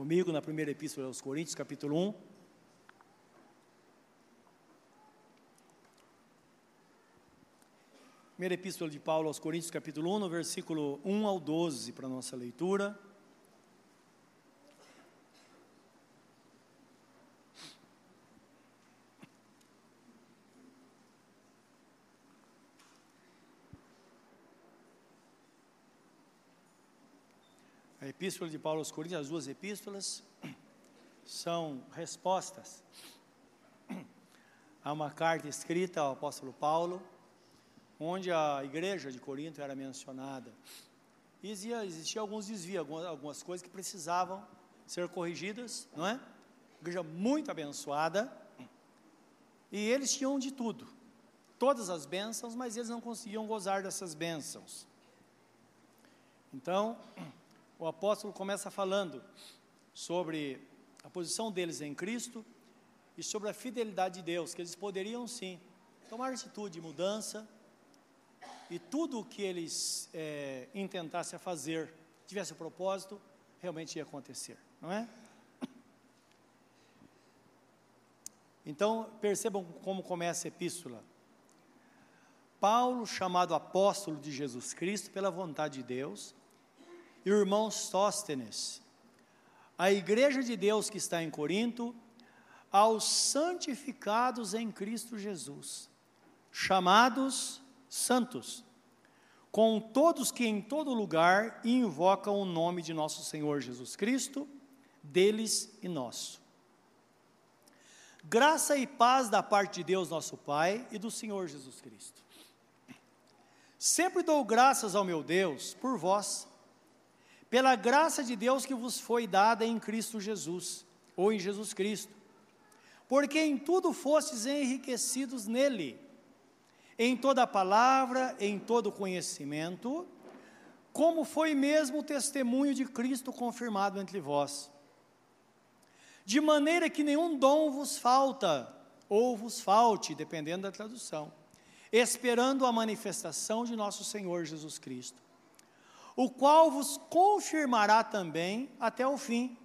comigo na primeira epístola aos Coríntios, capítulo 1. Primeira epístola de Paulo aos Coríntios, capítulo 1, no versículo 1 ao 12, para nossa leitura. Epístola de Paulo aos Coríntios, as duas epístolas, são respostas a uma carta escrita ao apóstolo Paulo, onde a igreja de Corinto era mencionada. E existia, existia alguns desvios, algumas, algumas coisas que precisavam ser corrigidas, não é? Igreja muito abençoada, e eles tinham de tudo, todas as bênçãos, mas eles não conseguiam gozar dessas bênçãos. Então, o apóstolo começa falando sobre a posição deles em Cristo e sobre a fidelidade de Deus, que eles poderiam sim tomar atitude de mudança e tudo o que eles é, intentassem fazer, tivesse propósito, realmente ia acontecer, não é? Então, percebam como começa a epístola. Paulo, chamado apóstolo de Jesus Cristo pela vontade de Deus, irmão Sóstenes, a igreja de Deus que está em Corinto, aos santificados em Cristo Jesus, chamados santos, com todos que em todo lugar invocam o nome de nosso Senhor Jesus Cristo, deles e nosso. Graça e paz da parte de Deus, nosso Pai, e do Senhor Jesus Cristo. Sempre dou graças ao meu Deus por vós, pela graça de Deus que vos foi dada em Cristo Jesus, ou em Jesus Cristo, porque em tudo fostes enriquecidos nele, em toda palavra, em todo conhecimento, como foi mesmo o testemunho de Cristo confirmado entre vós. De maneira que nenhum dom vos falta, ou vos falte, dependendo da tradução, esperando a manifestação de nosso Senhor Jesus Cristo o qual vos confirmará também até o fim,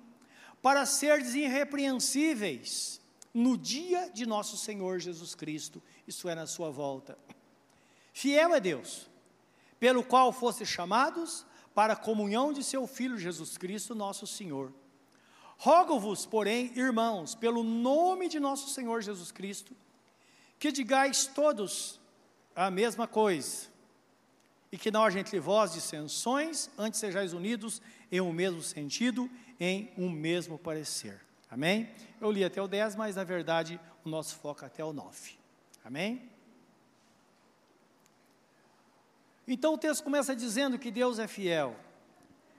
para seres irrepreensíveis no dia de nosso Senhor Jesus Cristo, isso é, na sua volta. Fiel é Deus, pelo qual foste chamados para a comunhão de seu Filho Jesus Cristo, nosso Senhor. Rogo-vos, porém, irmãos, pelo nome de nosso Senhor Jesus Cristo, que digais todos a mesma coisa e que não haja entre vós dissensões, antes sejais unidos em um mesmo sentido, em um mesmo parecer. Amém? Eu li até o 10, mas na verdade o nosso foco é até o 9. Amém? Então o texto começa dizendo que Deus é fiel.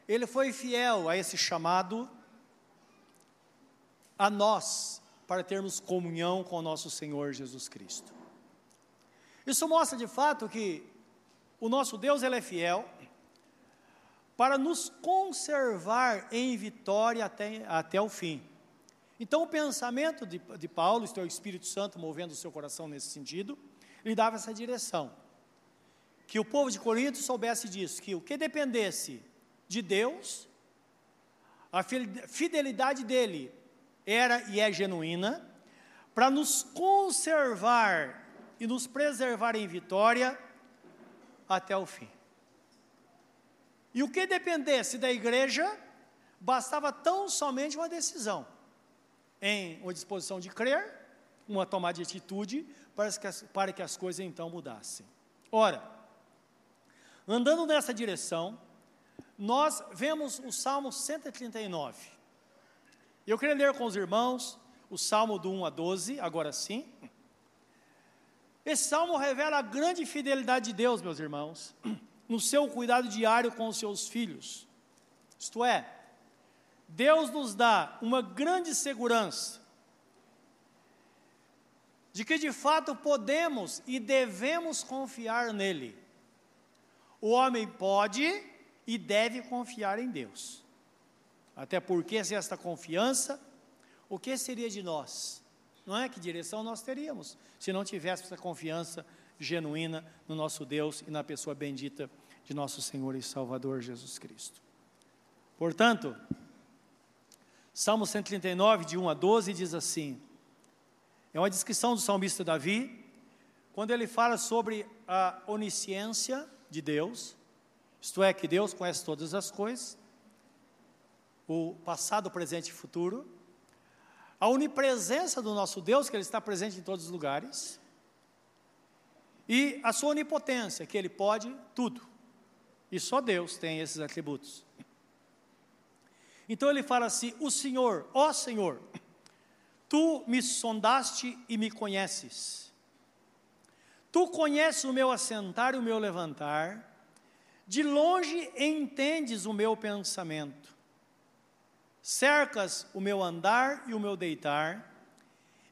Ele foi fiel a esse chamado a nós para termos comunhão com o nosso Senhor Jesus Cristo. Isso mostra de fato que o nosso Deus ele é fiel para nos conservar em vitória até, até o fim. Então, o pensamento de, de Paulo, é, o Espírito Santo movendo o seu coração nesse sentido, lhe dava essa direção. Que o povo de Corinto soubesse disso, que o que dependesse de Deus, a fidelidade dele era e é genuína, para nos conservar e nos preservar em vitória até o fim. E o que dependesse da igreja, bastava tão somente uma decisão, em uma disposição de crer, uma tomada de atitude, para que as, para que as coisas então mudassem. Ora, andando nessa direção, nós vemos o Salmo 139. Eu queria ler com os irmãos o Salmo do 1 a 12, agora sim. Esse salmo revela a grande fidelidade de Deus, meus irmãos, no seu cuidado diário com os seus filhos. Isto é, Deus nos dá uma grande segurança de que de fato podemos e devemos confiar nele. O homem pode e deve confiar em Deus. Até porque, se esta confiança, o que seria de nós? Não é? Que direção nós teríamos se não tivéssemos a confiança genuína no nosso Deus e na pessoa bendita de nosso Senhor e Salvador Jesus Cristo. Portanto, Salmo 139, de 1 a 12, diz assim: é uma descrição do salmista Davi, quando ele fala sobre a onisciência de Deus, isto é, que Deus conhece todas as coisas, o passado, presente e futuro, a onipresença do nosso Deus, que Ele está presente em todos os lugares, e a sua onipotência, que Ele pode tudo. E só Deus tem esses atributos. Então ele fala assim: O Senhor, ó Senhor, tu me sondaste e me conheces. Tu conheces o meu assentar e o meu levantar, de longe entendes o meu pensamento. Cercas o meu andar e o meu deitar,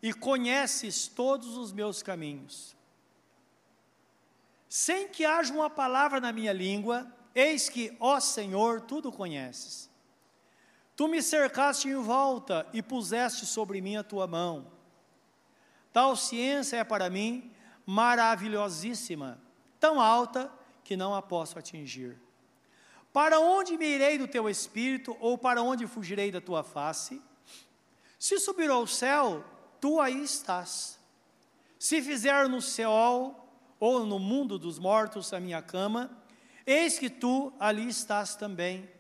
e conheces todos os meus caminhos. Sem que haja uma palavra na minha língua, eis que, ó Senhor, tudo conheces. Tu me cercaste em volta e puseste sobre mim a tua mão. Tal ciência é para mim maravilhosíssima, tão alta que não a posso atingir. Para onde me irei do teu espírito, ou para onde fugirei da tua face? Se subir ao céu, tu aí estás. Se fizer no céu ou no mundo dos mortos a minha cama, eis que tu ali estás também.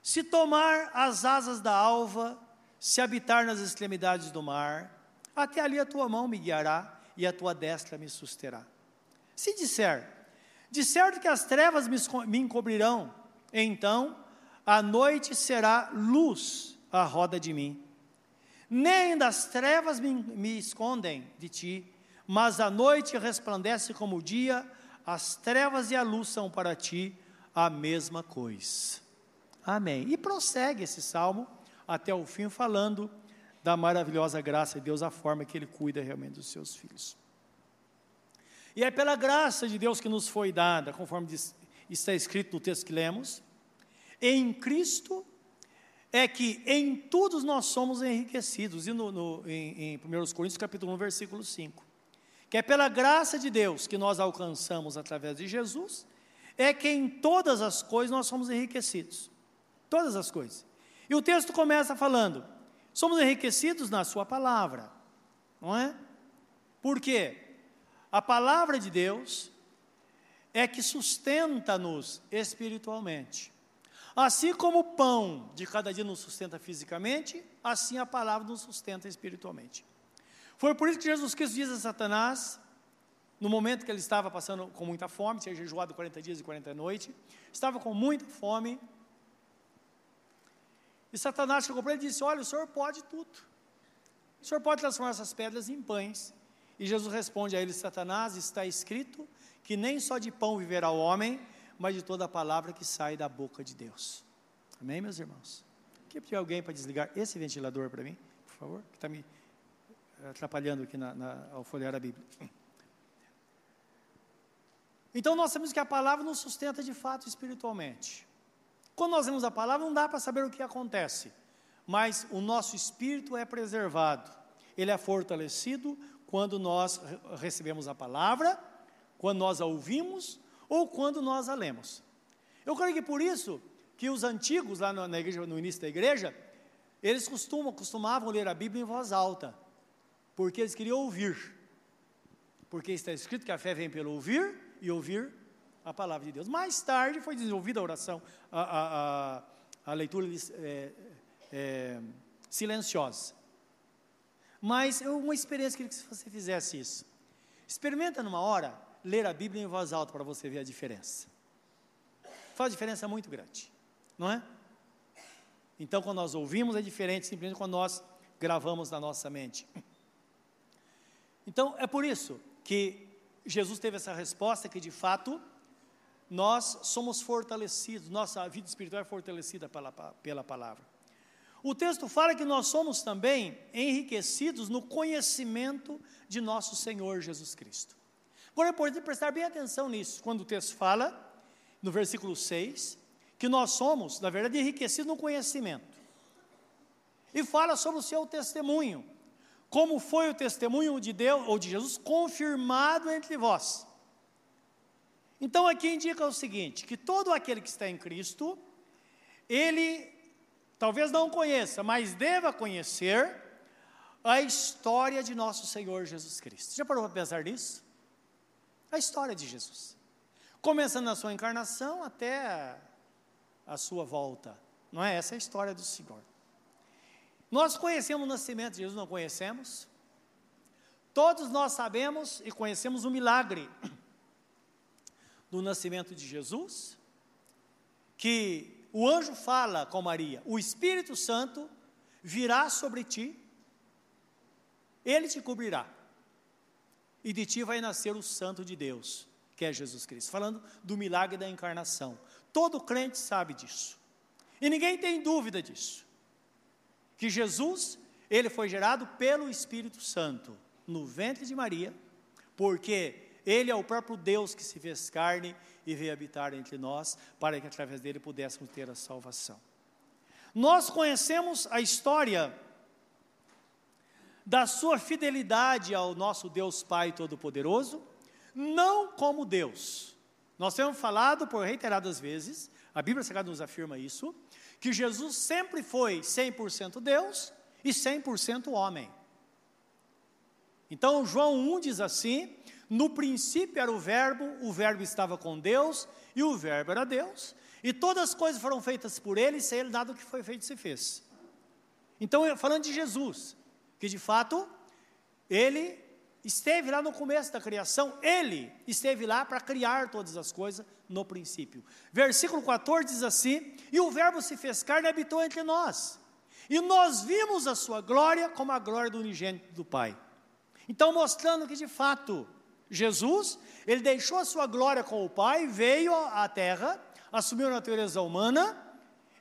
Se tomar as asas da alva, se habitar nas extremidades do mar, até ali a tua mão me guiará e a tua destra me susterá. Se disser, de certo que as trevas me encobrirão, então a noite será luz à roda de mim. Nem das trevas me, escondem de ti, mas a noite resplandece como o dia, as trevas e a luz são para ti a mesma coisa. Amém. E prossegue esse salmo até o fim, falando da maravilhosa graça de Deus, a forma que Ele cuida realmente dos seus filhos. E é pela graça de Deus que nos foi dada, conforme diz, está escrito no texto que lemos, em Cristo é que em todos nós somos enriquecidos, e no, no, em, em 1 Coríntios capítulo 1, versículo 5, que é pela graça de Deus que nós alcançamos através de Jesus, é que em todas as coisas nós somos enriquecidos, todas as coisas. E o texto começa falando, somos enriquecidos na sua palavra, não é? Por quê? A palavra de Deus é que sustenta-nos espiritualmente. Assim como o pão de cada dia nos sustenta fisicamente, assim a palavra nos sustenta espiritualmente. Foi por isso que Jesus Cristo diz a Satanás, no momento que ele estava passando com muita fome, tinha jejuado 40 dias e 40 noites, estava com muita fome, e Satanás chegou para ele e disse: Olha, o senhor pode tudo, o senhor pode transformar essas pedras em pães. E Jesus responde a ele: Satanás, está escrito que nem só de pão viverá o homem, mas de toda a palavra que sai da boca de Deus. Amém, meus irmãos? Quer pedir alguém para desligar esse ventilador para mim, por favor? Que está me atrapalhando aqui na, na, ao folhear a Bíblia. Então nós sabemos que a palavra nos sustenta de fato espiritualmente. Quando nós lemos a palavra, não dá para saber o que acontece, mas o nosso espírito é preservado, ele é fortalecido quando nós recebemos a palavra, quando nós a ouvimos ou quando nós a lemos. Eu creio que por isso que os antigos lá na igreja, no início da igreja, eles costumam, costumavam ler a Bíblia em voz alta, porque eles queriam ouvir. Porque está escrito que a fé vem pelo ouvir e ouvir a palavra de Deus. Mais tarde foi desenvolvida a oração, a, a, a, a leitura é, é, silenciosa. Mas é uma experiência que você fizesse isso. Experimenta numa hora ler a Bíblia em voz alta para você ver a diferença. Faz diferença muito grande, não é? Então, quando nós ouvimos, é diferente simplesmente quando nós gravamos na nossa mente. Então, é por isso que Jesus teve essa resposta que, de fato, nós somos fortalecidos, nossa vida espiritual é fortalecida pela, pela palavra. O texto fala que nós somos também enriquecidos no conhecimento de nosso Senhor Jesus Cristo. Agora é importante prestar bem atenção nisso, quando o texto fala, no versículo 6, que nós somos, na verdade, enriquecidos no conhecimento. E fala sobre o seu testemunho, como foi o testemunho de Deus ou de Jesus confirmado entre vós. Então aqui indica o seguinte, que todo aquele que está em Cristo, ele talvez não conheça, mas deva conhecer a história de nosso Senhor Jesus Cristo. Já parou para pensar nisso? A história de Jesus. Começando na sua encarnação até a sua volta. Não é essa a história do Senhor. Nós conhecemos o nascimento de Jesus, não conhecemos? Todos nós sabemos e conhecemos o milagre do nascimento de Jesus, que o anjo fala com Maria: o Espírito Santo virá sobre ti, ele te cobrirá, e de ti vai nascer o Santo de Deus, que é Jesus Cristo. Falando do milagre da encarnação. Todo crente sabe disso, e ninguém tem dúvida disso que Jesus, ele foi gerado pelo Espírito Santo no ventre de Maria, porque ele é o próprio Deus que se fez carne e veio habitar entre nós, para que através dele pudéssemos ter a salvação. Nós conhecemos a história da sua fidelidade ao nosso Deus Pai Todo-Poderoso, não como Deus. Nós temos falado por reiteradas vezes, a Bíblia Sagrada nos afirma isso, que Jesus sempre foi 100% Deus e 100% homem. Então, João 1 diz assim: no princípio era o Verbo, o Verbo estava com Deus e o Verbo era Deus, e todas as coisas foram feitas por ele, e sem ele nada do que foi feito se fez. Então, falando de Jesus, que de fato, ele esteve lá no começo da criação, ele esteve lá para criar todas as coisas no princípio. Versículo 14 diz assim: E o Verbo se fez carne e habitou entre nós, e nós vimos a sua glória como a glória do unigênito do Pai. Então, mostrando que de fato, Jesus, ele deixou a sua glória com o Pai, veio à terra, assumiu a natureza humana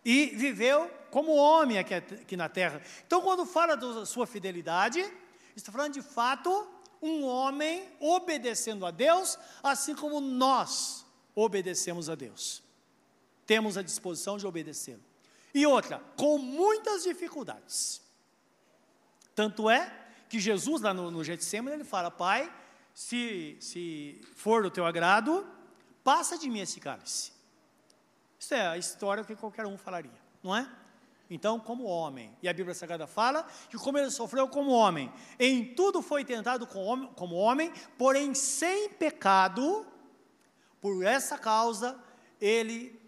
e viveu como homem aqui, aqui na terra. Então, quando fala da sua fidelidade, está falando de fato um homem obedecendo a Deus, assim como nós obedecemos a Deus. Temos a disposição de obedecê-lo. E outra, com muitas dificuldades. Tanto é que Jesus, lá no, no Getsemane, ele fala: Pai, se, se for do teu agrado, passa de mim esse cálice. Isso é a história que qualquer um falaria, não é? Então, como homem, e a Bíblia Sagrada fala que como ele sofreu como homem, em tudo foi tentado como homem, porém sem pecado, por essa causa, ele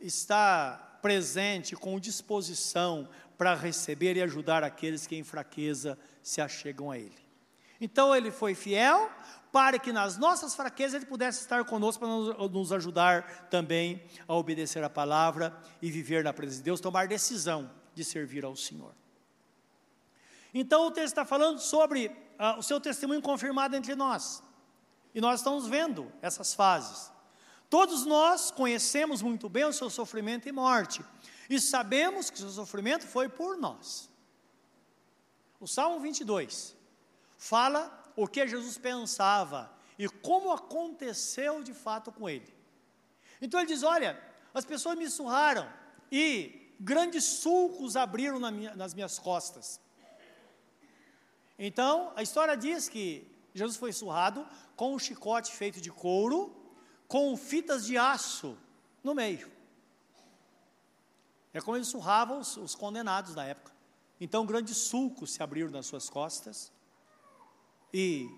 está presente com disposição para receber e ajudar aqueles que em fraqueza se achegam a ele. Então ele foi fiel para que nas nossas fraquezas Ele pudesse estar conosco para nos ajudar também a obedecer a palavra e viver na presença de Deus, tomar decisão de servir ao Senhor. Então o texto está falando sobre uh, o seu testemunho confirmado entre nós. E nós estamos vendo essas fases. Todos nós conhecemos muito bem o seu sofrimento e morte. E sabemos que o seu sofrimento foi por nós. O Salmo 22 fala o que Jesus pensava e como aconteceu de fato com ele. Então ele diz: Olha, as pessoas me surraram e grandes sulcos abriram na minha, nas minhas costas. Então, a história diz que Jesus foi surrado com um chicote feito de couro, com fitas de aço no meio. É como eles surravam os, os condenados da época. Então, grandes sulcos se abriram nas suas costas. E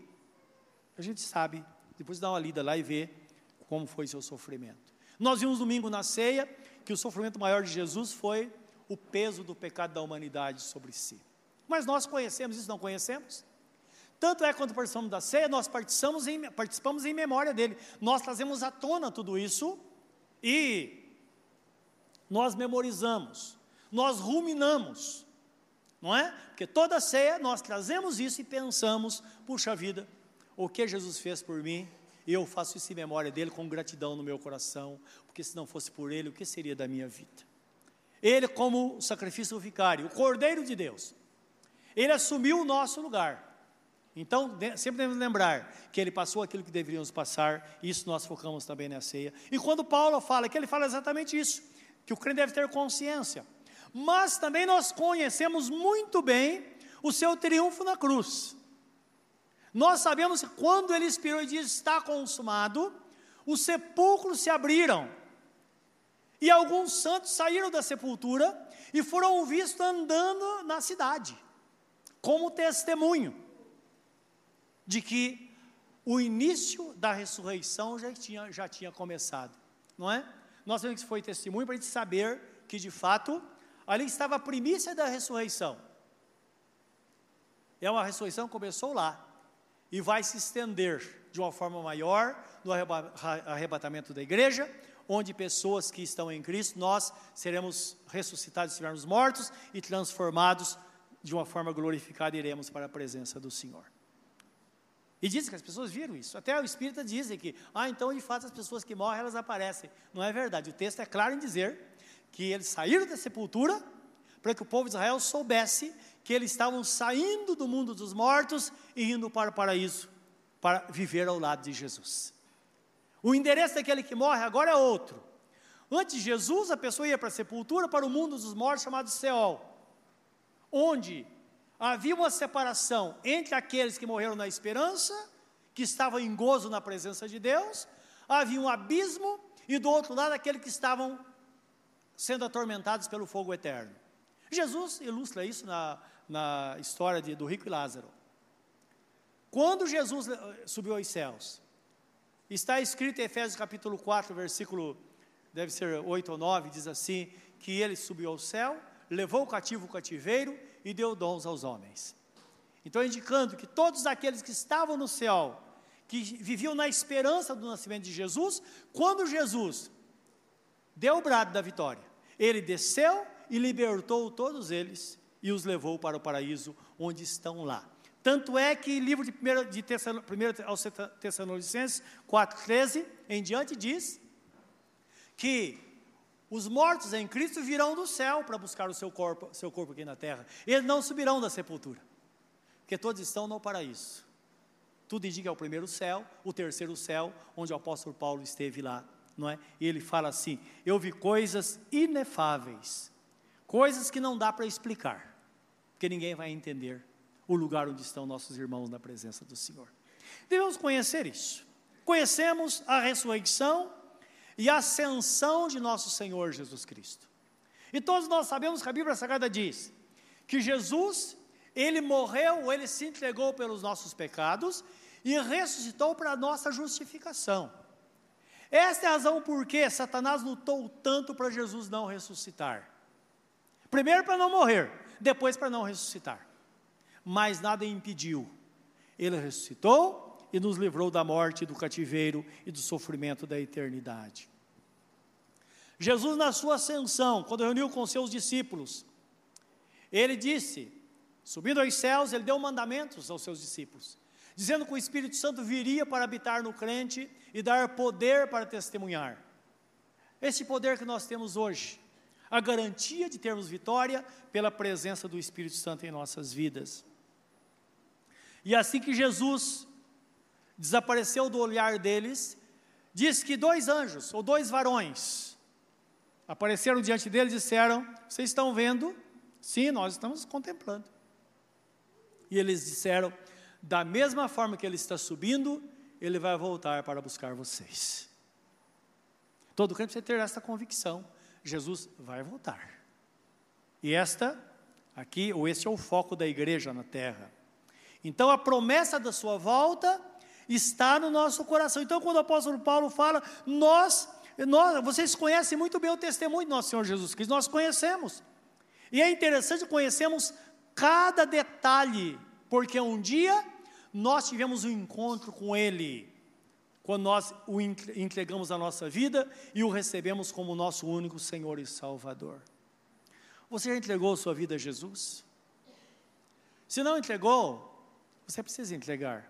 a gente sabe, depois dá uma lida lá e vê como foi seu sofrimento. Nós vimos domingo na ceia que o sofrimento maior de Jesus foi o peso do pecado da humanidade sobre si. Mas nós conhecemos isso, não conhecemos? Tanto é quando participamos da ceia, nós participamos em, participamos em memória dele. Nós trazemos à tona tudo isso e nós memorizamos, nós ruminamos não é? Porque toda ceia nós trazemos isso e pensamos, puxa vida, o que Jesus fez por mim, eu faço isso em memória dele com gratidão no meu coração, porque se não fosse por ele, o que seria da minha vida? Ele como sacrifício vicário, o Cordeiro de Deus, ele assumiu o nosso lugar. Então, sempre devemos lembrar que ele passou aquilo que deveríamos passar, isso nós focamos também na ceia. E quando Paulo fala, que ele fala exatamente isso, que o crente deve ter consciência mas também nós conhecemos muito bem o seu triunfo na cruz. Nós sabemos que quando ele expirou e disse está consumado, os sepulcros se abriram. E alguns santos saíram da sepultura e foram vistos andando na cidade, como testemunho de que o início da ressurreição já tinha, já tinha começado, não é? Nós vemos que foi testemunho para a gente saber que de fato ali estava a primícia da ressurreição. É uma ressurreição que começou lá e vai se estender de uma forma maior no arrebatamento da igreja, onde pessoas que estão em Cristo, nós seremos ressuscitados estivermos mortos e transformados de uma forma glorificada, iremos para a presença do Senhor. E dizem que as pessoas viram isso. Até o Espírita dizem que, ah, então de fato as pessoas que morrem, elas aparecem. Não é verdade. O texto é claro em dizer que eles saíram da sepultura para que o povo de Israel soubesse que eles estavam saindo do mundo dos mortos e indo para o paraíso, para viver ao lado de Jesus. O endereço daquele que morre agora é outro. Antes de Jesus, a pessoa ia para a sepultura, para o mundo dos mortos, chamado Seol, onde havia uma separação entre aqueles que morreram na esperança, que estavam em gozo na presença de Deus, havia um abismo, e do outro lado, aqueles que estavam sendo atormentados pelo fogo eterno. Jesus ilustra isso na, na história de, do rico e Lázaro. Quando Jesus eh, subiu aos céus, Está escrito em Efésios capítulo 4, versículo, deve ser 8 ou 9, diz assim: que ele subiu ao céu, levou o cativo o cativeiro e deu dons aos homens. Então, indicando que todos aqueles que estavam no céu, que viviam na esperança do nascimento de Jesus, quando Jesus deu o brado da vitória, ele desceu e libertou todos eles e os levou para o paraíso, onde estão lá. Tanto é que livro de 1 de aos Tessalonicenses 4,13 em diante diz que os mortos em Cristo virão do céu para buscar o seu corpo, seu corpo aqui na terra. Eles não subirão da sepultura, porque todos estão no paraíso. Tudo indica é o primeiro céu, o terceiro céu, onde o apóstolo Paulo esteve lá, não é? E ele fala assim: Eu vi coisas inefáveis, coisas que não dá para explicar, porque ninguém vai entender o lugar onde estão nossos irmãos na presença do Senhor. Devemos conhecer isso. Conhecemos a ressurreição e a ascensão de nosso Senhor Jesus Cristo. E todos nós sabemos que a Bíblia Sagrada diz que Jesus, ele morreu, ele se entregou pelos nossos pecados e ressuscitou para a nossa justificação. Esta é a razão por que Satanás lutou tanto para Jesus não ressuscitar. Primeiro para não morrer, depois para não ressuscitar mas nada impediu. Ele ressuscitou e nos livrou da morte, do cativeiro e do sofrimento da eternidade. Jesus, na sua ascensão, quando reuniu com seus discípulos, ele disse, subindo aos céus, ele deu mandamentos aos seus discípulos, dizendo que o Espírito Santo viria para habitar no crente e dar poder para testemunhar. Esse poder que nós temos hoje, a garantia de termos vitória pela presença do Espírito Santo em nossas vidas. E assim que Jesus desapareceu do olhar deles, diz que dois anjos, ou dois varões, apareceram diante dele e disseram: Vocês estão vendo? Sim, nós estamos contemplando. E eles disseram: Da mesma forma que ele está subindo, ele vai voltar para buscar vocês. Todo crente precisa ter esta convicção: Jesus vai voltar. E esta, aqui, ou este é o foco da igreja na terra. Então a promessa da sua volta está no nosso coração. Então quando o apóstolo Paulo fala, nós, nós vocês conhecem muito bem o testemunho do nosso Senhor Jesus Cristo, nós conhecemos. E é interessante conhecermos cada detalhe, porque um dia nós tivemos um encontro com Ele, quando nós o entregamos a nossa vida e o recebemos como nosso único Senhor e Salvador. Você já entregou sua vida a Jesus? Se não entregou, você precisa entregar.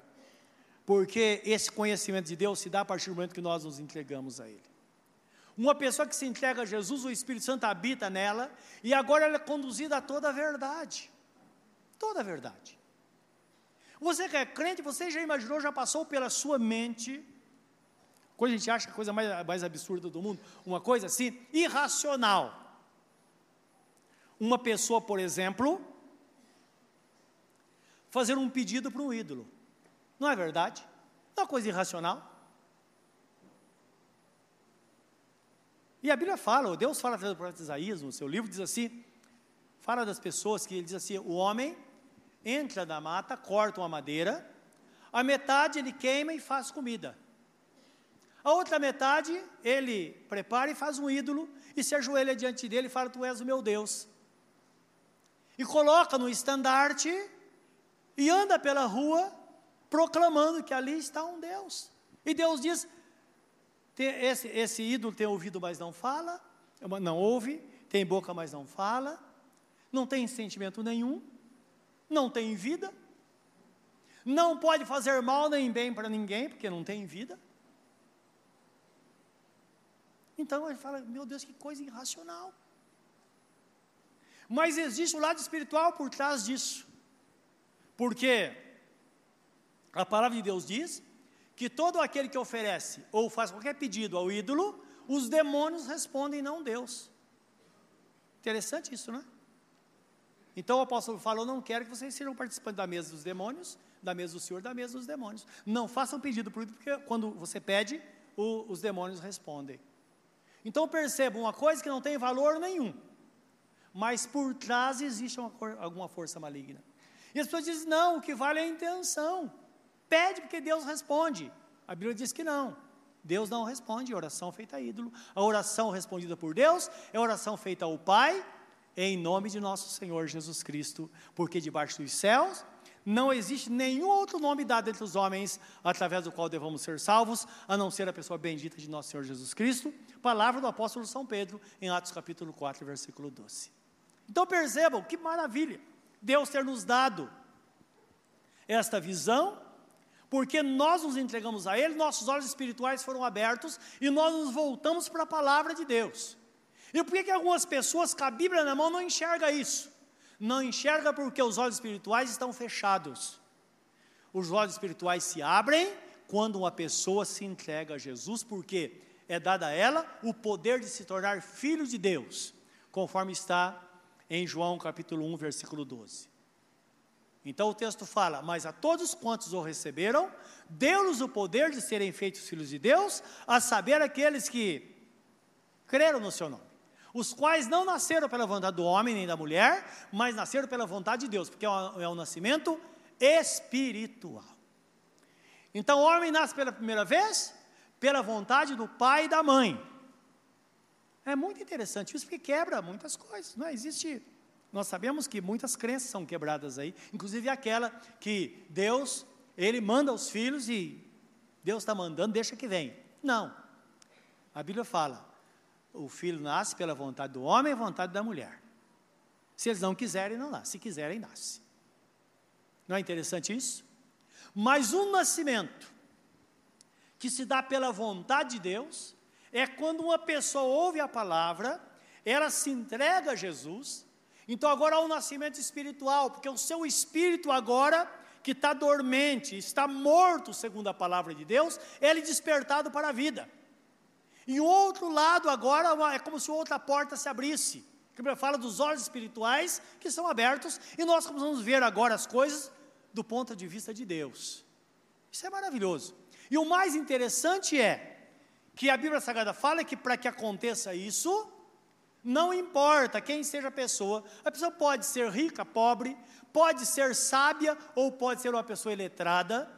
Porque esse conhecimento de Deus se dá a partir do momento que nós nos entregamos a Ele. Uma pessoa que se entrega a Jesus, o Espírito Santo habita nela, e agora ela é conduzida a toda a verdade. Toda a verdade. Você que é crente, você já imaginou, já passou pela sua mente, coisa a gente acha a coisa mais, mais absurda do mundo, uma coisa assim, irracional. Uma pessoa, por exemplo, fazer um pedido para um ídolo. Não é verdade? Não é uma coisa irracional. E a Bíblia fala, Deus fala através do profeta Isaías, no seu livro, diz assim, fala das pessoas que ele diz assim, o homem entra na mata, corta uma madeira, a metade ele queima e faz comida. A outra metade ele prepara e faz um ídolo e se ajoelha diante dele e fala: Tu és o meu Deus. E coloca no estandarte e anda pela rua proclamando que ali está um Deus. E Deus diz: esse, esse ídolo tem ouvido, mas não fala, não ouve, tem boca, mas não fala, não tem sentimento nenhum, não tem vida, não pode fazer mal nem bem para ninguém, porque não tem vida. Então ele fala: meu Deus, que coisa irracional. Mas existe o um lado espiritual por trás disso, porque a palavra de Deus diz que todo aquele que oferece ou faz qualquer pedido ao ídolo, os demônios respondem não Deus. Interessante isso, não é? Então o apóstolo falou: não quero que vocês sejam participantes da mesa dos demônios, da mesa do Senhor, da mesa dos demônios. Não façam pedido por porque quando você pede, o, os demônios respondem. Então percebam uma coisa que não tem valor nenhum, mas por trás existe uma, alguma força maligna. E as pessoas dizem: não, o que vale é a intenção. Pede porque Deus responde. A Bíblia diz que não. Deus não responde, oração feita a ídolo. A oração respondida por Deus é oração feita ao Pai, em nome de nosso Senhor Jesus Cristo, porque debaixo dos céus não existe nenhum outro nome dado entre os homens através do qual devamos ser salvos, a não ser a pessoa bendita de nosso Senhor Jesus Cristo. Palavra do apóstolo São Pedro, em Atos capítulo 4, versículo 12. Então percebam que maravilha Deus ter nos dado esta visão porque nós nos entregamos a Ele, nossos olhos espirituais foram abertos e nós nos voltamos para a palavra de Deus. E por que, que algumas pessoas com a Bíblia na mão não enxergam isso? Não enxerga porque os olhos espirituais estão fechados. Os olhos espirituais se abrem quando uma pessoa se entrega a Jesus, porque é dado a ela o poder de se tornar filho de Deus, conforme está em João capítulo 1, versículo 12. Então o texto fala: Mas a todos quantos o receberam, deu-lhes o poder de serem feitos filhos de Deus, a saber aqueles que creram no seu nome, os quais não nasceram pela vontade do homem nem da mulher, mas nasceram pela vontade de Deus, porque é um, é nascimento espiritual. Então o homem nasce pela primeira vez pela vontade do pai e da mãe. É muito interessante isso, porque quebra muitas coisas, não é? existe nós sabemos que muitas crenças são quebradas aí, inclusive aquela que Deus, Ele manda os filhos e Deus está mandando, deixa que vem. Não. A Bíblia fala: o filho nasce pela vontade do homem e vontade da mulher. Se eles não quiserem, não nasce. Se quiserem, nasce. Não é interessante isso? Mas um nascimento que se dá pela vontade de Deus é quando uma pessoa ouve a palavra, ela se entrega a Jesus, então agora há um nascimento espiritual, porque o seu espírito agora, que está dormente, está morto, segundo a palavra de Deus, ele é despertado para a vida. E o outro lado agora é como se outra porta se abrisse. A Bíblia fala dos olhos espirituais que são abertos e nós começamos a ver agora as coisas do ponto de vista de Deus. Isso é maravilhoso. E o mais interessante é que a Bíblia Sagrada fala que para que aconteça isso, não importa quem seja a pessoa, a pessoa pode ser rica, pobre, pode ser sábia ou pode ser uma pessoa iletrada.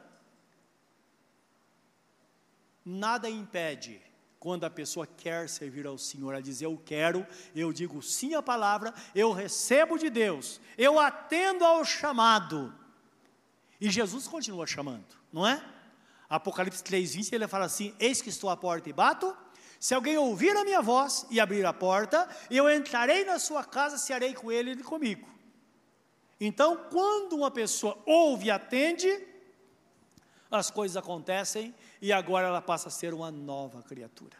Nada impede quando a pessoa quer servir ao Senhor, a dizer eu quero, eu digo sim à palavra, eu recebo de Deus, eu atendo ao chamado. E Jesus continua chamando, não é? Apocalipse 3:20 ele fala assim: Eis que estou à porta e bato. Se alguém ouvir a minha voz e abrir a porta, eu entrarei na sua casa, cearei com ele e comigo. Então, quando uma pessoa ouve e atende, as coisas acontecem e agora ela passa a ser uma nova criatura.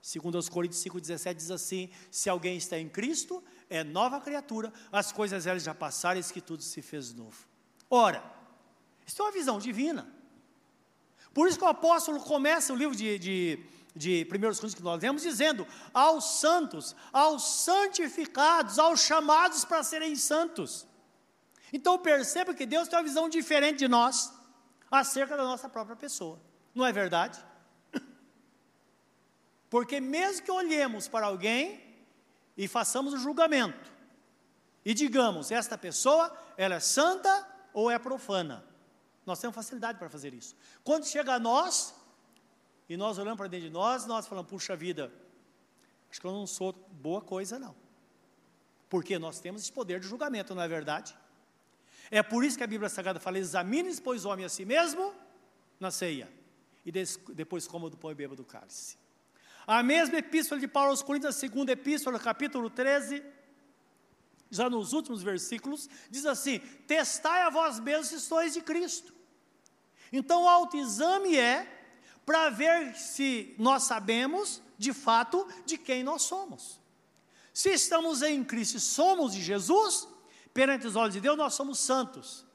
Segundo os Coríntios 5,17 diz assim: se alguém está em Cristo, é nova criatura, as coisas elas já passaram, e que tudo se fez novo. Ora, isso é uma visão divina. Por isso que o apóstolo começa o livro de, de de 1 Coríntios que nós vemos, dizendo: aos santos, aos santificados, aos chamados para serem santos. Então perceba que Deus tem uma visão diferente de nós acerca da nossa própria pessoa, não é verdade? Porque mesmo que olhemos para alguém e façamos o julgamento, e digamos, esta pessoa, ela é santa ou é profana. Nós temos facilidade para fazer isso. Quando chega a nós, e nós olhamos para dentro de nós, nós falamos, puxa vida, acho que eu não sou boa coisa não. Porque nós temos esse poder de julgamento, não é verdade? É por isso que a Bíblia Sagrada fala: examine pois, o homem a si mesmo na ceia, e depois coma do pão e beba do cálice. A mesma epístola de Paulo aos Coríntios, a segunda epístola, capítulo 13, já nos últimos versículos, diz assim: Testai a vós mesmos se sois de Cristo. Então, o autoexame é para ver se nós sabemos, de fato, de quem nós somos. Se estamos em Cristo e somos de Jesus, perante os olhos de Deus, nós somos santos,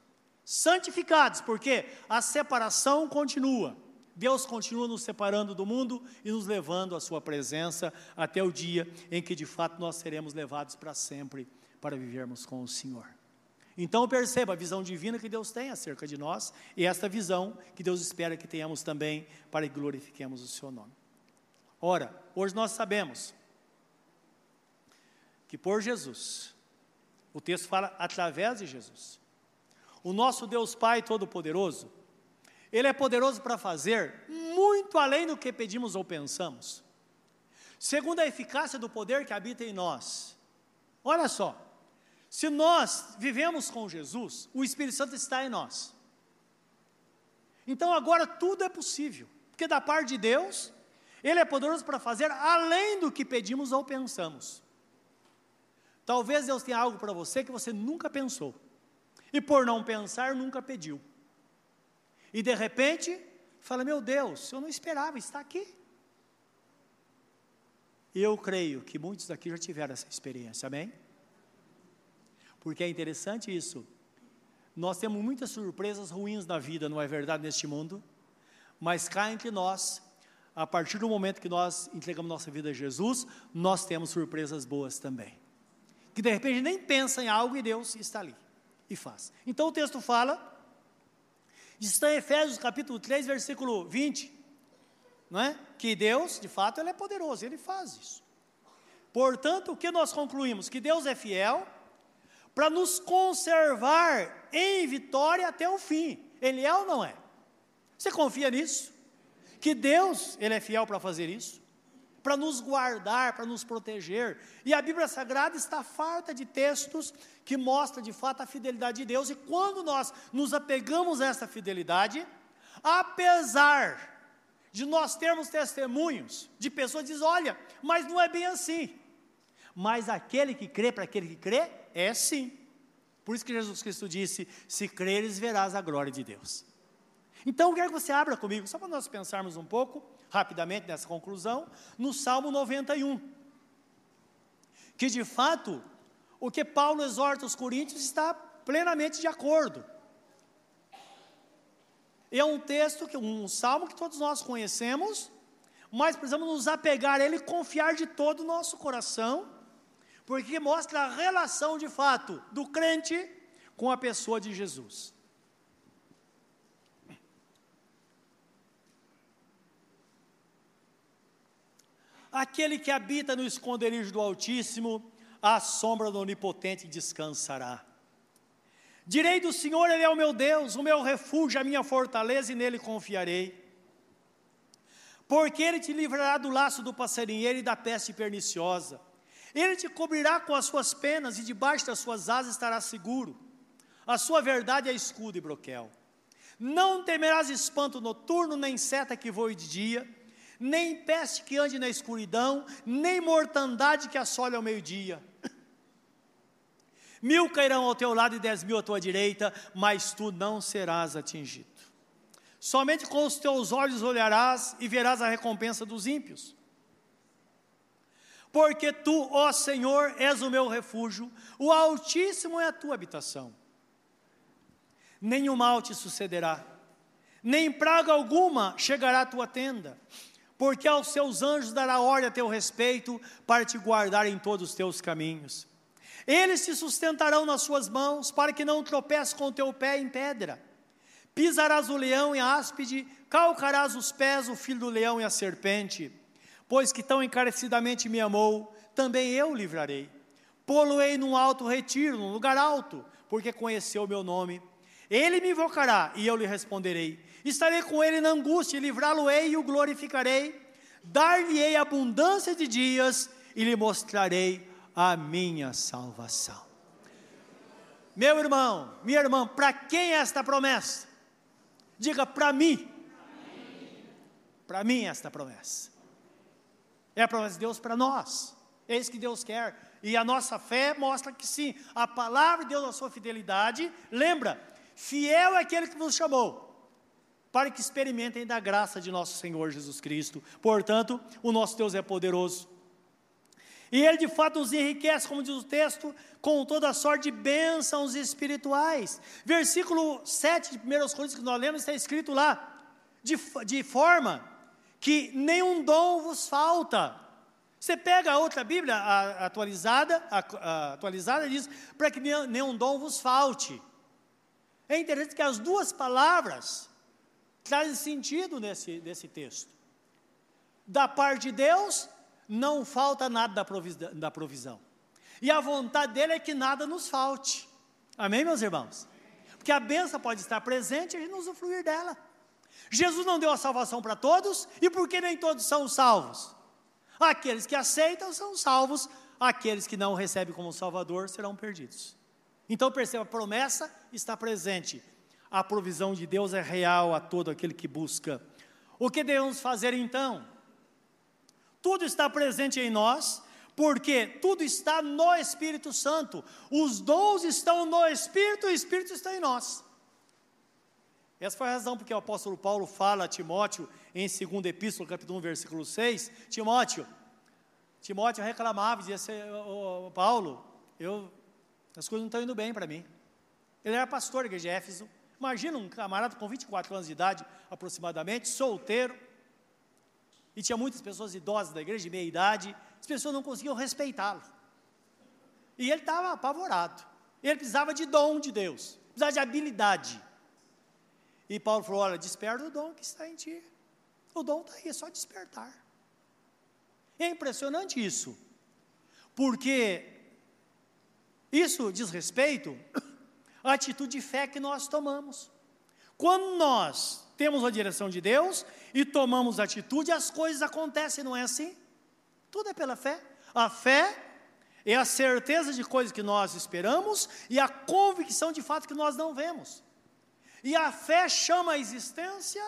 santificados, porque a separação continua. Deus continua nos separando do mundo e nos levando à Sua presença até o dia em que de fato nós seremos levados para sempre para vivermos com o Senhor. Então perceba a visão divina que Deus tem acerca de nós e esta visão que Deus espera que tenhamos também para que glorifiquemos o Seu nome. Ora, hoje nós sabemos que por Jesus, o texto fala através de Jesus, o nosso Deus Pai Todo-Poderoso, Ele é poderoso para fazer muito além do que pedimos ou pensamos, segundo a eficácia do poder que habita em nós. Olha só, se nós vivemos com Jesus, o Espírito Santo está em nós. Então agora tudo é possível, porque da parte de Deus, Ele é poderoso para fazer além do que pedimos ou pensamos. Talvez Deus tenha algo para você que você nunca pensou. E por não pensar, nunca pediu. E de repente, fala: Meu Deus, eu não esperava estar aqui. E eu creio que muitos daqui já tiveram essa experiência, amém? Porque é interessante isso. Nós temos muitas surpresas ruins na vida, não é verdade, neste mundo? Mas cá entre nós, a partir do momento que nós entregamos nossa vida a Jesus, nós temos surpresas boas também que de repente nem pensa em algo e Deus está ali e faz. Então o texto fala, está em Efésios capítulo 3, versículo 20, não é? que Deus, de fato, Ele é poderoso, Ele faz isso. Portanto, o que nós concluímos? Que Deus é fiel para nos conservar em vitória até o fim. Ele é ou não é? Você confia nisso? Que Deus, Ele é fiel para fazer isso? Para nos guardar, para nos proteger. E a Bíblia Sagrada está farta de textos que mostram de fato a fidelidade de Deus, e quando nós nos apegamos a essa fidelidade, apesar de nós termos testemunhos de pessoas que dizem: olha, mas não é bem assim. Mas aquele que crê, para aquele que crê, é sim. Por isso que Jesus Cristo disse: se creres, verás a glória de Deus. Então, eu quero que você abra comigo, só para nós pensarmos um pouco, rapidamente nessa conclusão, no Salmo 91. Que de fato, o que Paulo exorta os coríntios está plenamente de acordo. É um texto, um salmo que todos nós conhecemos, mas precisamos nos apegar a ele e confiar de todo o nosso coração, porque mostra a relação de fato do crente com a pessoa de Jesus. Aquele que habita no esconderijo do Altíssimo, à sombra do Onipotente descansará. Direi do Senhor, Ele é o meu Deus, o meu refúgio, a minha fortaleza, e nele confiarei. Porque Ele te livrará do laço do passarinheiro e da peste perniciosa. Ele te cobrirá com as suas penas, e debaixo das suas asas estará seguro. A sua verdade é escudo e broquel. Não temerás espanto noturno, nem seta que voe de dia nem peste que ande na escuridão, nem mortandade que assole ao meio-dia. Mil cairão ao teu lado e dez mil à tua direita, mas tu não serás atingido. Somente com os teus olhos olharás e verás a recompensa dos ímpios. Porque tu, ó Senhor, és o meu refúgio, o Altíssimo é a tua habitação. Nenhum mal te sucederá, nem praga alguma chegará à tua tenda porque aos seus anjos dará ordem a teu respeito, para te guardar em todos os teus caminhos. Eles te sustentarão nas suas mãos, para que não tropeces com o teu pé em pedra. Pisarás o leão e a áspide, calcarás os pés o filho do leão e a serpente. pois que tão encarecidamente me amou, também eu o livrarei. Pô-lo-ei num alto retiro, num lugar alto, porque conheceu o meu nome. Ele me invocará e eu lhe responderei. Estarei com ele na angústia, livrá-lo-ei e o glorificarei. Dar-lhe-ei abundância de dias e lhe mostrarei a minha salvação. Meu irmão, minha irmã, para quem é esta promessa? Diga para mim. Para mim esta promessa. É a promessa de Deus para nós. É isso que Deus quer. E a nossa fé mostra que sim, a palavra de Deus, a sua fidelidade, lembra, fiel é aquele que nos chamou, para que experimentem da graça de nosso Senhor Jesus Cristo. Portanto, o nosso Deus é poderoso. E Ele de fato nos enriquece, como diz o texto, com toda a sorte de bênçãos espirituais. Versículo 7 de 1 Coríntios que nós lemos está escrito lá, de, de forma que nenhum dom vos falta. Você pega a outra Bíblia a, atualizada, a, a, atualizada diz, para que nenhum dom vos falte. É interessante que as duas palavras trazem sentido nesse, nesse texto. Da parte de Deus não falta nada da provisão, da provisão. E a vontade dele é que nada nos falte. Amém, meus irmãos? Porque a benção pode estar presente e a gente não usufruir dela. Jesus não deu a salvação para todos, e por que nem todos são salvos? Aqueles que aceitam são salvos, aqueles que não recebem como Salvador serão perdidos. Então perceba, a promessa está presente, a provisão de Deus é real a todo aquele que busca. O que devemos fazer então? Tudo está presente em nós, porque tudo está no Espírito Santo. Os dons estão no Espírito e o Espírito está em nós. Essa foi a razão porque o apóstolo Paulo fala a Timóteo em 2 Epístola, capítulo 1, versículo 6, Timóteo, Timóteo reclamava, dizia assim, Paulo, eu, as coisas não estão indo bem para mim. Ele era pastor da igreja de Éfeso, imagina um camarada com 24 anos de idade, aproximadamente, solteiro, e tinha muitas pessoas idosas da igreja, de meia idade, as pessoas não conseguiam respeitá-lo. E ele estava apavorado. Ele precisava de dom de Deus, precisava de habilidade. E Paulo falou: Olha, desperta o dom que está em ti. O dom está aí, é só despertar. É impressionante isso, porque isso diz respeito à atitude de fé que nós tomamos. Quando nós temos a direção de Deus e tomamos atitude, as coisas acontecem, não é assim? Tudo é pela fé. A fé é a certeza de coisas que nós esperamos e a convicção de fato que nós não vemos. E a fé chama a existência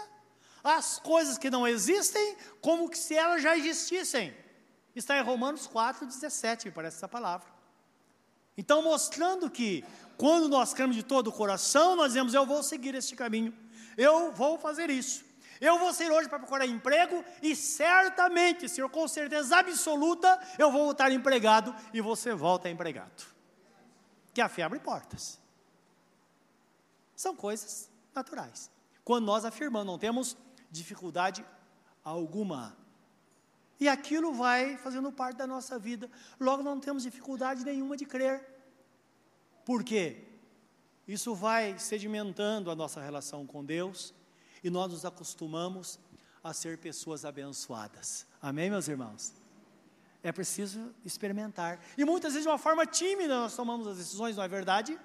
as coisas que não existem como que se elas já existissem. Está em Romanos 4, 17, me parece essa palavra. Então, mostrando que quando nós cremos de todo o coração, nós dizemos: Eu vou seguir este caminho, eu vou fazer isso. Eu vou sair hoje para procurar emprego e certamente, Senhor, com certeza absoluta, eu vou voltar empregado e você volta empregado. Que a fé abre portas. São coisas naturais. Quando nós afirmamos, não temos dificuldade alguma. E aquilo vai fazendo parte da nossa vida. Logo, não temos dificuldade nenhuma de crer. Por quê? Isso vai sedimentando a nossa relação com Deus e nós nos acostumamos a ser pessoas abençoadas. Amém, meus irmãos? É preciso experimentar. E muitas vezes, de uma forma tímida, nós tomamos as decisões, não é verdade?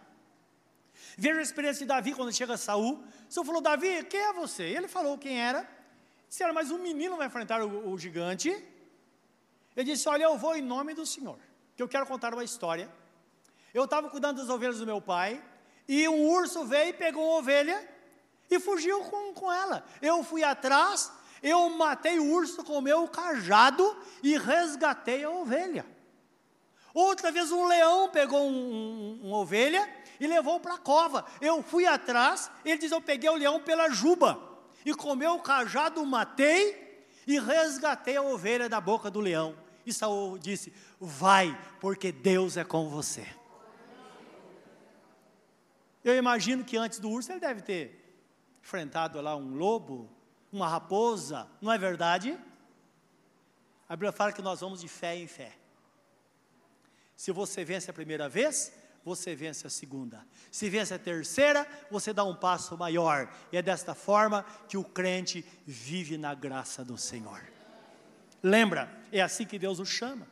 Veja a experiência de Davi quando chega Saul. Saul falou: Davi, quem é você? Ele falou quem era. Disseram, mas um menino vai enfrentar o, o gigante. Ele disse: Olha, eu vou em nome do Senhor, que eu quero contar uma história. Eu estava cuidando das ovelhas do meu pai, e um urso veio e pegou uma ovelha e fugiu com, com ela. Eu fui atrás, eu matei o urso com o meu cajado e resgatei a ovelha. Outra vez um leão pegou um, um, uma ovelha e levou para a cova. Eu fui atrás, ele diz: Eu peguei o leão pela juba e comeu o cajado, matei e resgatei a ovelha da boca do leão. E Saul disse: Vai, porque Deus é com você. Eu imagino que antes do urso ele deve ter enfrentado lá um lobo, uma raposa, não é verdade? A Bíblia fala que nós vamos de fé em fé. Se você vence a primeira vez, você vence a segunda. Se vence a terceira, você dá um passo maior. E é desta forma que o crente vive na graça do Senhor. Lembra, é assim que Deus nos chama.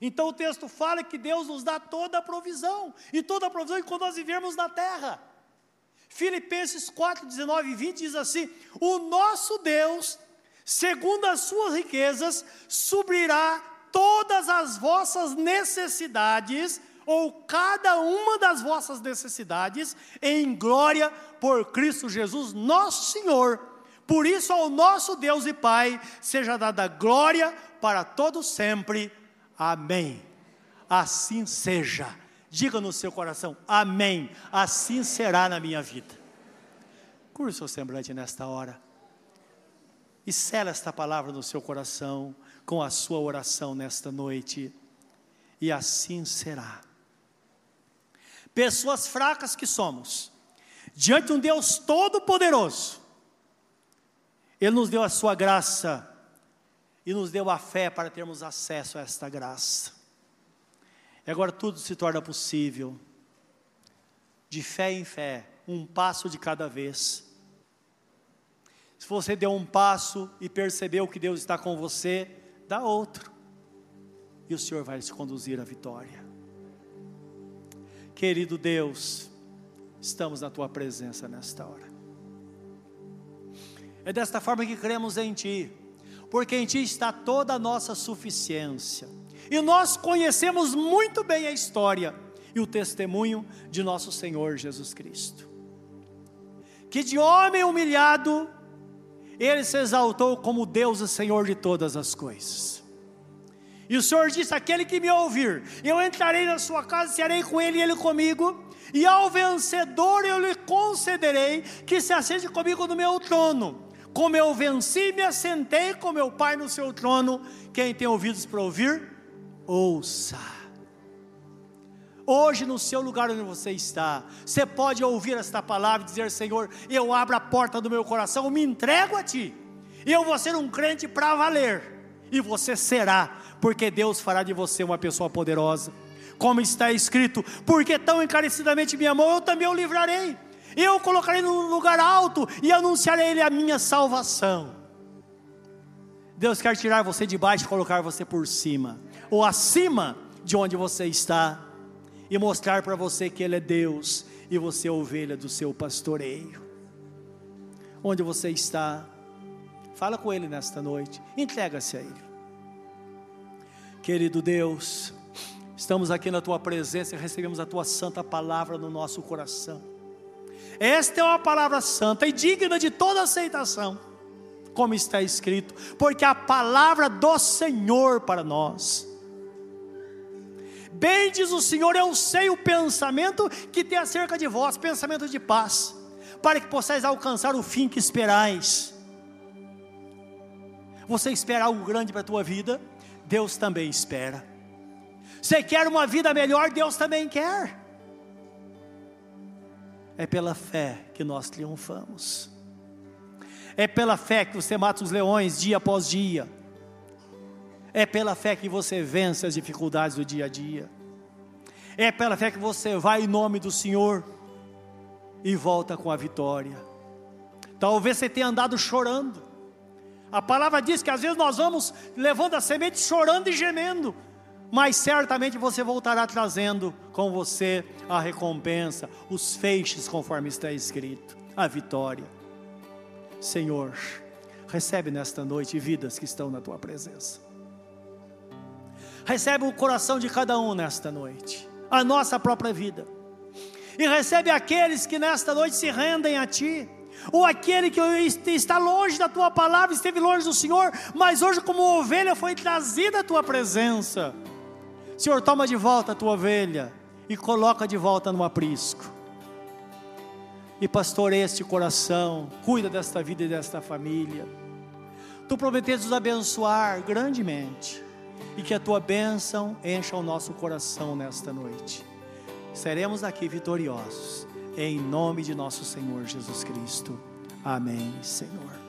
Então o texto fala que Deus nos dá toda a provisão, e toda a provisão enquanto nós vivemos na terra. Filipenses 4, 19 e 20 diz assim: O nosso Deus, segundo as suas riquezas, suprirá todas as vossas necessidades, ou cada uma das vossas necessidades, em glória por Cristo Jesus, nosso Senhor. Por isso, ao nosso Deus e Pai, seja dada glória para todos sempre. Amém. Assim seja. Diga no seu coração, Amém. Assim será na minha vida. Cure seu semblante nesta hora. E sela esta palavra no seu coração com a sua oração nesta noite. E assim será. Pessoas fracas que somos, diante de um Deus todo-poderoso, Ele nos deu a sua graça e nos deu a fé para termos acesso a esta graça. E agora tudo se torna possível, de fé em fé, um passo de cada vez. Se você deu um passo e percebeu que Deus está com você, dá outro, e o Senhor vai te conduzir à vitória. Querido Deus, estamos na tua presença nesta hora. É desta forma que cremos em Ti, porque em Ti está toda a nossa suficiência. E nós conhecemos muito bem a história e o testemunho de nosso Senhor Jesus Cristo. Que de homem humilhado, ele se exaltou como Deus e Senhor de todas as coisas. E o Senhor disse: Aquele que me ouvir, eu entrarei na sua casa, serei com ele e ele comigo, e ao vencedor eu lhe concederei que se assente comigo no meu trono. Como eu venci, me assentei com meu Pai no seu trono. Quem tem ouvidos para ouvir, ouça. Hoje, no seu lugar onde você está, você pode ouvir esta palavra e dizer: Senhor, eu abro a porta do meu coração, me entrego a Ti. Eu vou ser um crente para valer, e você será, porque Deus fará de você uma pessoa poderosa. Como está escrito: Porque tão encarecidamente me amou, eu também o livrarei. Eu o colocarei num lugar alto e anunciarei a minha salvação. Deus quer tirar você de baixo e colocar você por cima ou acima de onde você está, e mostrar para você que Ele é Deus e você é ovelha do seu pastoreio. Onde você está, fala com Ele nesta noite, entrega-se a Ele. Querido Deus, estamos aqui na Tua presença e recebemos a Tua santa palavra no nosso coração. Esta é uma palavra santa e digna de toda aceitação, como está escrito, porque a palavra do Senhor para nós Bem diz o Senhor, eu sei o pensamento que tem acerca de vós, pensamento de paz, para que possais alcançar o fim que esperais. Você espera algo grande para a tua vida? Deus também espera. Você quer uma vida melhor? Deus também quer. É pela fé que nós triunfamos. É pela fé que você mata os leões dia após dia. É pela fé que você vence as dificuldades do dia a dia. É pela fé que você vai em nome do Senhor e volta com a vitória. Talvez você tenha andado chorando. A palavra diz que às vezes nós vamos levando a semente chorando e gemendo, mas certamente você voltará trazendo com você a recompensa, os feixes, conforme está escrito, a vitória. Senhor, recebe nesta noite vidas que estão na tua presença. Recebe o coração de cada um nesta noite, a nossa própria vida. E recebe aqueles que nesta noite se rendem a Ti, ou aquele que está longe da Tua palavra, esteve longe do Senhor, mas hoje, como ovelha, foi trazida à Tua presença. Senhor, toma de volta a Tua ovelha e coloca de volta no aprisco. E pastoreia este coração, cuida desta vida e desta família. Tu prometeste nos abençoar grandemente e que a tua bênção encha o nosso coração nesta noite. Seremos aqui vitoriosos, em nome de nosso Senhor Jesus Cristo. Amém, Senhor.